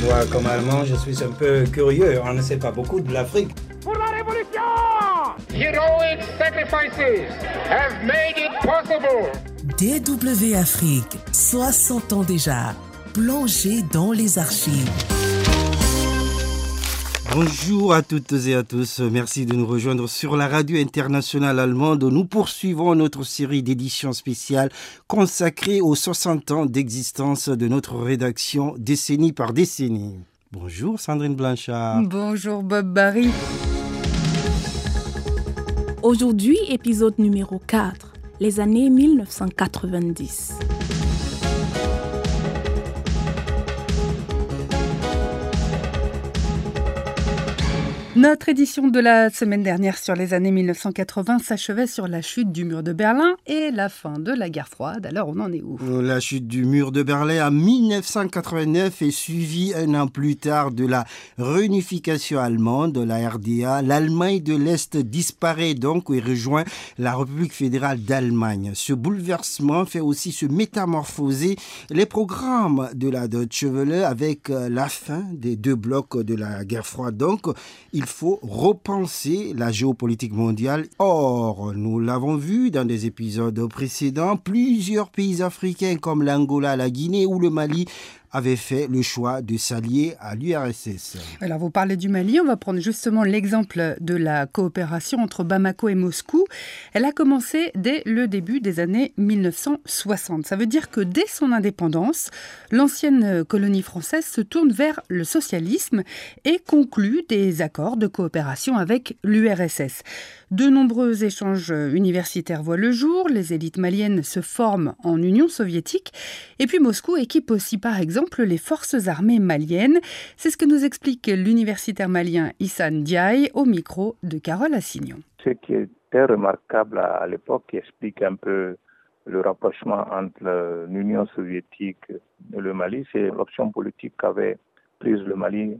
Moi, comme Allemand, je suis un peu curieux. On ne sait pas beaucoup de l'Afrique. Pour la révolution Heroic sacrifices have made it possible. DW Afrique, 60 ans déjà, plongé dans les archives. Bonjour à toutes et à tous. Merci de nous rejoindre sur la radio internationale allemande. Nous poursuivons notre série d'éditions spéciales consacrée aux 60 ans d'existence de notre rédaction décennie par décennie. Bonjour Sandrine Blanchard. Bonjour Bob Barry. Aujourd'hui, épisode numéro 4, les années 1990. Notre édition de la semaine dernière sur les années 1980 s'achevait sur la chute du mur de Berlin et la fin de la guerre froide. Alors on en est où? La chute du mur de Berlin en 1989 est suivie un an plus tard de la réunification allemande de la RDA. L'Allemagne de l'Est disparaît donc et rejoint la République fédérale d'Allemagne. Ce bouleversement fait aussi se métamorphoser les programmes de la Deutsche Welle avec la fin des deux blocs de la guerre froide. Donc, il faut repenser la géopolitique mondiale. Or, nous l'avons vu dans des épisodes précédents, plusieurs pays africains comme l'Angola, la Guinée ou le Mali avait fait le choix de s'allier à l'URSS. Alors vous parlez du Mali, on va prendre justement l'exemple de la coopération entre Bamako et Moscou. Elle a commencé dès le début des années 1960. Ça veut dire que dès son indépendance, l'ancienne colonie française se tourne vers le socialisme et conclut des accords de coopération avec l'URSS. De nombreux échanges universitaires voient le jour, les élites maliennes se forment en Union soviétique, et puis Moscou équipe aussi par exemple les forces armées maliennes. C'est ce que nous explique l'universitaire malien Issan Diaye au micro de Carole Assignon. Ce qui était remarquable à l'époque, qui explique un peu le rapprochement entre l'Union soviétique et le Mali, c'est l'option politique qu'avait prise le Mali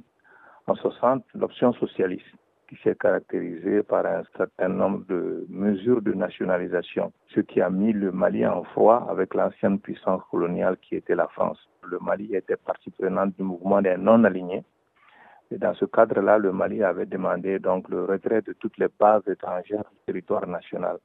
en 60, l'option socialiste qui s'est caractérisé par un certain nombre de mesures de nationalisation, ce qui a mis le Mali en froid avec l'ancienne puissance coloniale qui était la France. Le Mali était partie prenante du mouvement des non-alignés. Et dans ce cadre-là, le Mali avait demandé donc le retrait de toutes les bases étrangères du territoire national.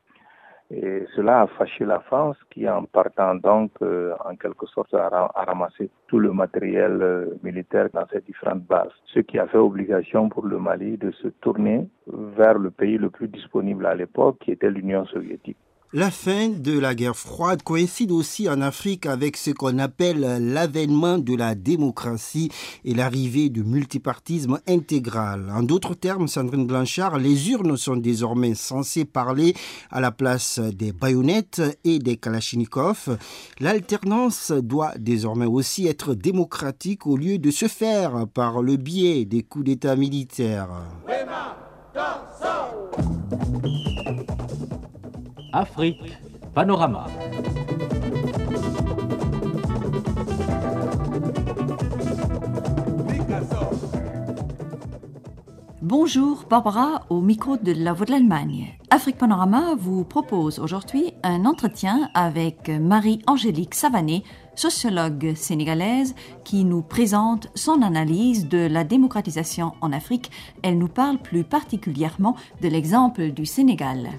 Et cela a fâché la France qui, en partant donc, euh, en quelque sorte, a, ramassé tout le matériel euh, militaire dans ces différentes bases. Ce qui a fait obligation pour le Mali de se tourner vers le pays le plus disponible à l'époque, qui était l'Union soviétique. La fin de la guerre froide coïncide aussi en Afrique avec ce qu'on appelle l'avènement de la démocratie et l'arrivée du multipartisme intégral. En d'autres termes, Sandrine Blanchard, les urnes sont désormais censées parler à la place des baïonnettes et des kalachnikovs. L'alternance doit désormais aussi être démocratique au lieu de se faire par le biais des coups d'État militaires. Afrique Panorama. Bonjour, Barbara au micro de la Voix de l'Allemagne. Afrique Panorama vous propose aujourd'hui un entretien avec Marie-Angélique Savané, sociologue sénégalaise, qui nous présente son analyse de la démocratisation en Afrique. Elle nous parle plus particulièrement de l'exemple du Sénégal.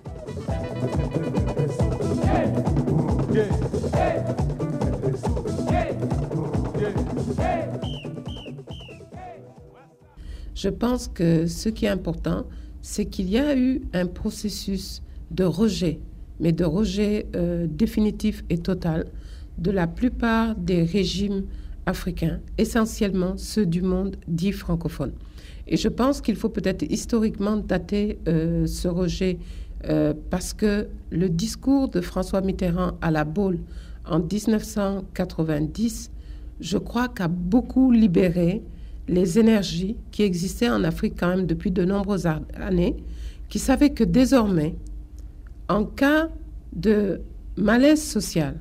Je pense que ce qui est important, c'est qu'il y a eu un processus de rejet, mais de rejet euh, définitif et total de la plupart des régimes africains, essentiellement ceux du monde dit francophone. Et je pense qu'il faut peut-être historiquement dater euh, ce rejet euh, parce que le discours de François Mitterrand à la Baule en 1990, je crois qu'a beaucoup libéré les énergies qui existaient en Afrique quand même depuis de nombreuses années, qui savaient que désormais, en cas de malaise social,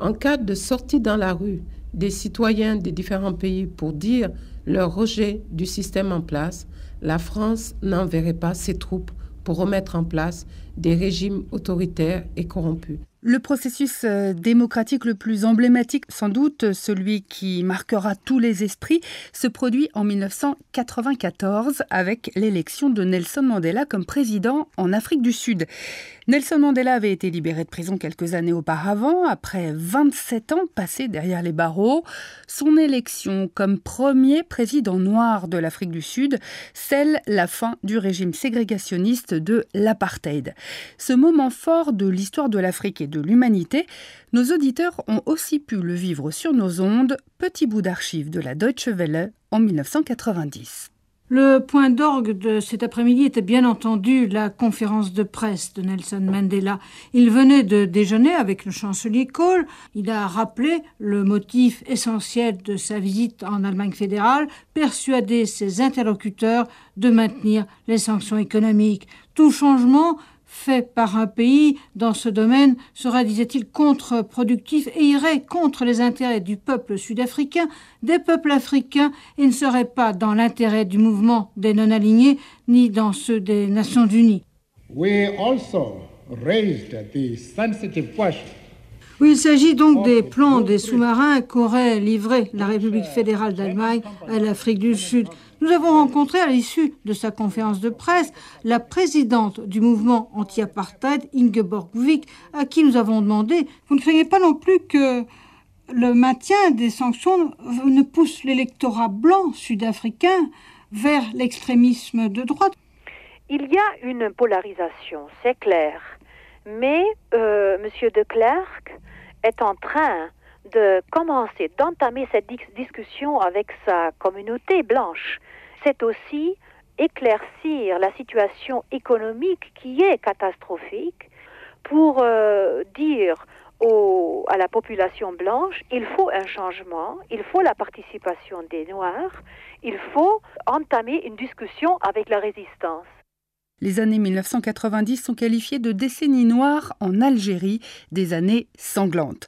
en cas de sortie dans la rue des citoyens des différents pays pour dire leur rejet du système en place, la France n'enverrait pas ses troupes pour remettre en place des régimes autoritaires et corrompus. Le processus euh, démocratique le plus emblématique, sans doute celui qui marquera tous les esprits, se produit en 1994 avec l'élection de Nelson Mandela comme président en Afrique du Sud. Nelson Mandela avait été libéré de prison quelques années auparavant, après 27 ans passés derrière les barreaux. Son élection comme premier président noir de l'Afrique du Sud scelle la fin du régime ségrégationniste de l'apartheid. Ce moment fort de l'histoire de l'Afrique de l'humanité, nos auditeurs ont aussi pu le vivre sur nos ondes, petit bout d'archives de la Deutsche Welle en 1990. Le point d'orgue de cet après-midi était bien entendu la conférence de presse de Nelson Mandela. Il venait de déjeuner avec le chancelier Kohl. Il a rappelé le motif essentiel de sa visite en Allemagne fédérale, persuader ses interlocuteurs de maintenir les sanctions économiques. Tout changement fait par un pays dans ce domaine sera, disait-il, contre-productif et irait contre les intérêts du peuple sud-africain, des peuples africains et ne serait pas dans l'intérêt du mouvement des non-alignés ni dans ceux des Nations Unies. We also raised the sensitive question oui, il s'agit donc des plans des sous-marins qu'aurait livré la République fédérale d'Allemagne à l'Afrique du Sud. Nous avons rencontré à l'issue de sa conférence de presse la présidente du mouvement anti-apartheid, Ingeborg Wick, à qui nous avons demandé Vous ne craignez pas non plus que le maintien des sanctions ne pousse l'électorat blanc sud-africain vers l'extrémisme de droite? Il y a une polarisation, c'est clair. Mais euh, M. de Klerk est en train de commencer, d'entamer cette discussion avec sa communauté blanche. C'est aussi éclaircir la situation économique qui est catastrophique pour euh, dire à la population blanche, il faut un changement, il faut la participation des Noirs, il faut entamer une discussion avec la résistance. Les années 1990 sont qualifiées de décennies noires en Algérie, des années sanglantes.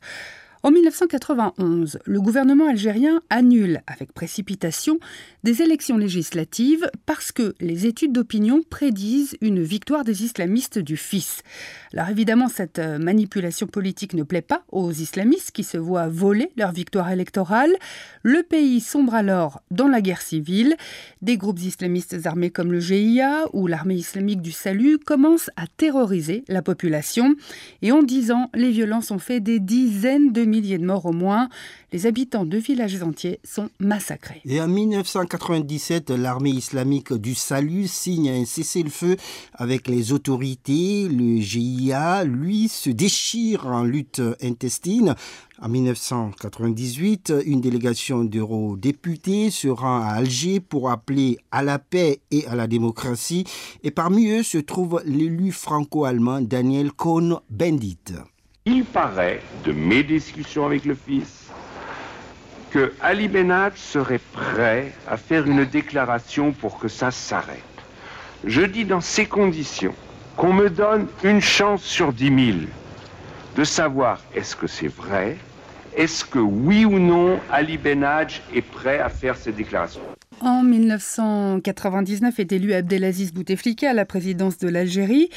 En 1991, le gouvernement algérien annule avec précipitation des élections législatives parce que les études d'opinion prédisent une victoire des islamistes du fils. Alors évidemment, cette euh, manipulation politique ne plaît pas aux islamistes qui se voient voler leur victoire électorale. Le pays sombre alors dans la guerre civile. Des groupes islamistes armés comme le GIA ou l'armée islamique du salut commencent à terroriser la population. Et en dix ans, les violences ont fait des dizaines de milliers de morts au moins. Les habitants de villages entiers sont massacrés. Et en 1997, l'armée islamique du Salut signe un cessez-le-feu avec les autorités. Le GIA, lui, se déchire en lutte intestine. En 1998, une délégation d'eurodéputés se rend à Alger pour appeler à la paix et à la démocratie. Et parmi eux se trouve l'élu franco-allemand Daniel Cohn-Bendit. Il paraît, de mes discussions avec le fils, que Ali Benad serait prêt à faire une déclaration pour que ça s'arrête. Je dis dans ces conditions qu'on me donne une chance sur dix mille de savoir est-ce que c'est vrai, est-ce que oui ou non Ali Benadj est prêt à faire ces déclarations. En 1999 est élu Abdelaziz Bouteflika à la présidence de l'Algérie.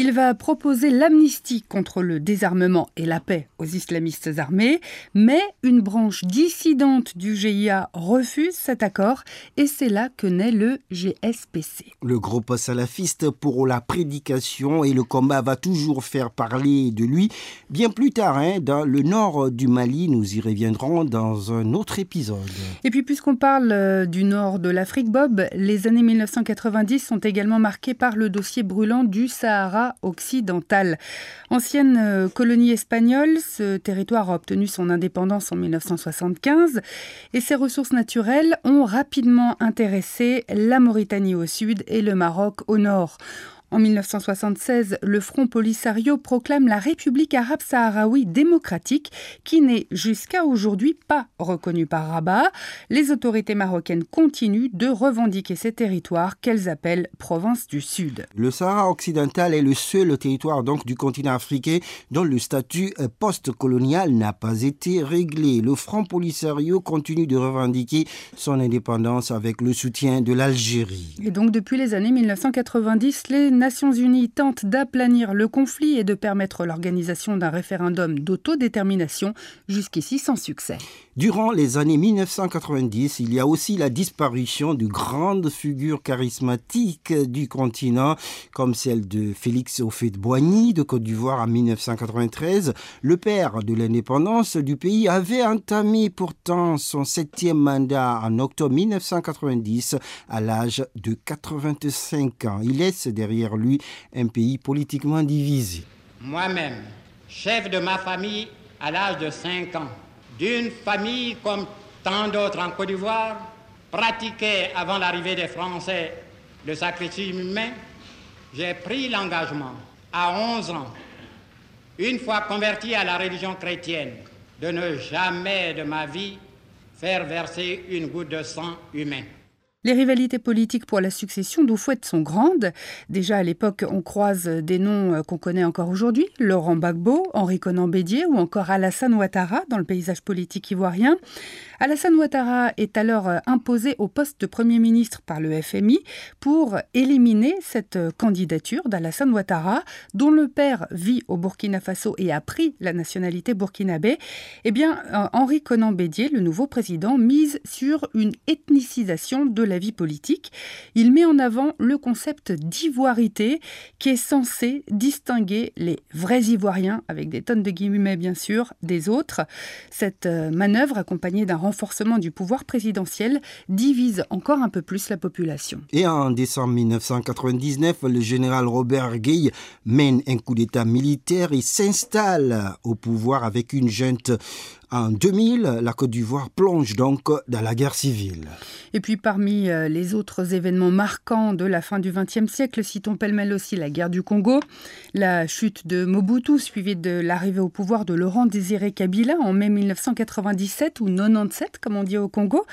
Il va proposer l'amnistie contre le désarmement et la paix aux islamistes armés, mais une branche dissidente du GIA refuse cet accord et c'est là que naît le GSPC. Le groupe salafiste pour la prédication et le combat va toujours faire parler de lui. Bien plus tard, hein, dans le nord du Mali, nous y reviendrons dans un autre épisode. Et puis puisqu'on parle euh, du nord de l'Afrique, Bob, les années 1990 sont également marquées par le dossier brûlant du Sahara occidentale. Ancienne euh, colonie espagnole, ce territoire a obtenu son indépendance en 1975 et ses ressources naturelles ont rapidement intéressé la Mauritanie au sud et le Maroc au nord. En 1976, le Front Polisario proclame la République arabe saharaoui démocratique, qui n'est jusqu'à aujourd'hui pas reconnue par Rabat. Les autorités marocaines continuent de revendiquer ces territoires qu'elles appellent province du Sud. Le Sahara occidental est le seul territoire donc du continent africain dont le statut post-colonial n'a pas été réglé. Le Front Polisario continue de revendiquer son indépendance avec le soutien de l'Algérie. Et donc depuis les années 1990, les Nations Unies tente d'aplanir le conflit et de permettre l'organisation d'un référendum d'autodétermination, jusqu'ici sans succès. Durant les années 1990, il y a aussi la disparition de grandes figures charismatiques du continent, comme celle de Félix Houphouët-Boigny de Côte d'Ivoire en 1993. Le père de l'indépendance du pays avait entamé pourtant son septième mandat en octobre 1990 à l'âge de 85 ans. Il laisse derrière lui un pays politiquement divisé. Moi-même, chef de ma famille à l'âge de 5 ans, d'une famille comme tant d'autres en Côte d'Ivoire, pratiquait avant l'arrivée des Français le sacrifice humain, j'ai pris l'engagement à 11 ans, une fois converti à la religion chrétienne, de ne jamais de ma vie faire verser une goutte de sang humain. Les rivalités politiques pour la succession d'Oufouette sont grandes. Déjà à l'époque, on croise des noms euh, qu'on connaît encore aujourd'hui Laurent Gbagbo, Henri Conan Bédier ou encore Alassane Ouattara dans le paysage politique ivoirien. Alassane Ouattara est alors euh, imposé au poste de Premier ministre par le FMI pour éliminer cette euh, candidature d'Alassane Ouattara, dont le père vit au Burkina Faso et a pris la nationalité burkinabé. Eh bien, Henri Conan Bédier, le nouveau président, mise sur une ethnicisation de la vie politique. Il met en avant le concept d'ivoirité qui est censé distinguer les vrais Ivoiriens, avec des tonnes de guillemets bien sûr, des autres. Cette euh, manœuvre, accompagnée d'un renforcement du pouvoir présidentiel, divise encore un peu plus la population. Et en décembre 1999, le général Robert Gueye mène un coup d'État militaire et s'installe au pouvoir avec une junte en 2000, la Côte d'Ivoire plonge donc dans la guerre civile. Et puis parmi euh, les autres événements marquants de la fin du XXe siècle, citons pêle-mêle aussi la guerre du Congo, la chute de Mobutu suivie de l'arrivée au pouvoir de Laurent Désiré Kabila en mai 1997 ou 97 comme on dit au Congo,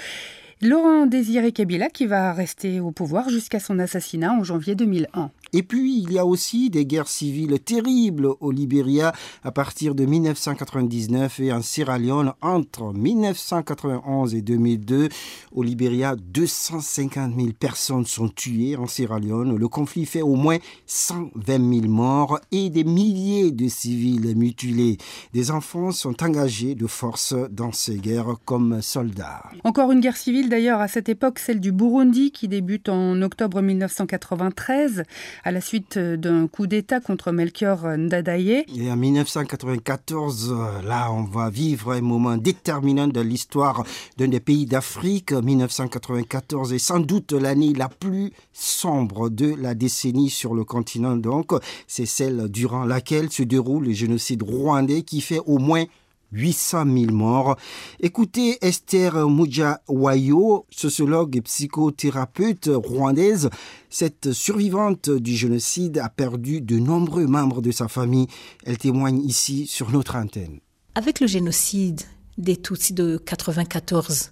Laurent Désiré Kabila qui va rester au pouvoir jusqu'à son assassinat en janvier 2001. Et puis, il y a aussi des guerres civiles terribles au Libéria à partir de 1999 et en Sierra Leone entre 1991 et 2002. Au Libéria, 250 000 personnes sont tuées en Sierra Leone. Le conflit fait au moins 120 000 morts et des milliers de civils mutilés. Des enfants sont engagés de force dans ces guerres comme soldats. Encore une guerre civile d'ailleurs à cette époque, celle du Burundi qui débute en octobre 1993 à la suite d'un coup d'État contre Melchior Ndadaye. Et en 1994, là, on va vivre un moment déterminant de l'histoire d'un des pays d'Afrique. 1994 est sans doute l'année la plus sombre de la décennie sur le continent. Donc, c'est celle durant laquelle se déroule le génocide rwandais qui fait au moins 800 000 morts. Écoutez Esther Wayo, sociologue et psychothérapeute rwandaise. Cette survivante du génocide a perdu de nombreux membres de sa famille. Elle témoigne ici sur notre antenne. Avec le génocide des Tutsis de 94,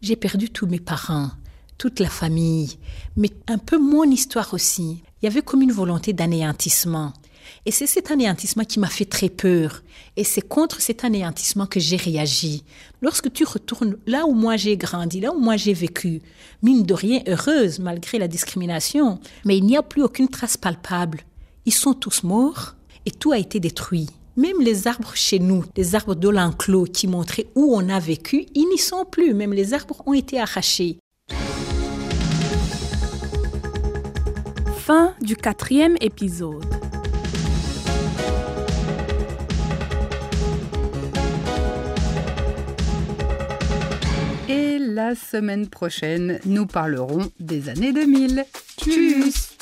j'ai perdu tous mes parents, toute la famille, mais un peu mon histoire aussi. Il y avait comme une volonté d'anéantissement. Et c'est cet anéantissement qui m'a fait très peur. Et c'est contre cet anéantissement que j'ai réagi. Lorsque tu retournes là où moi j'ai grandi, là où moi j'ai vécu, mine de rien heureuse malgré la discrimination, mais il n'y a plus aucune trace palpable. Ils sont tous morts et tout a été détruit. Même les arbres chez nous, les arbres de l'enclos qui montraient où on a vécu, ils n'y sont plus. Même les arbres ont été arrachés. Fin du quatrième épisode. Et la semaine prochaine, nous parlerons des années 2000. Tchuss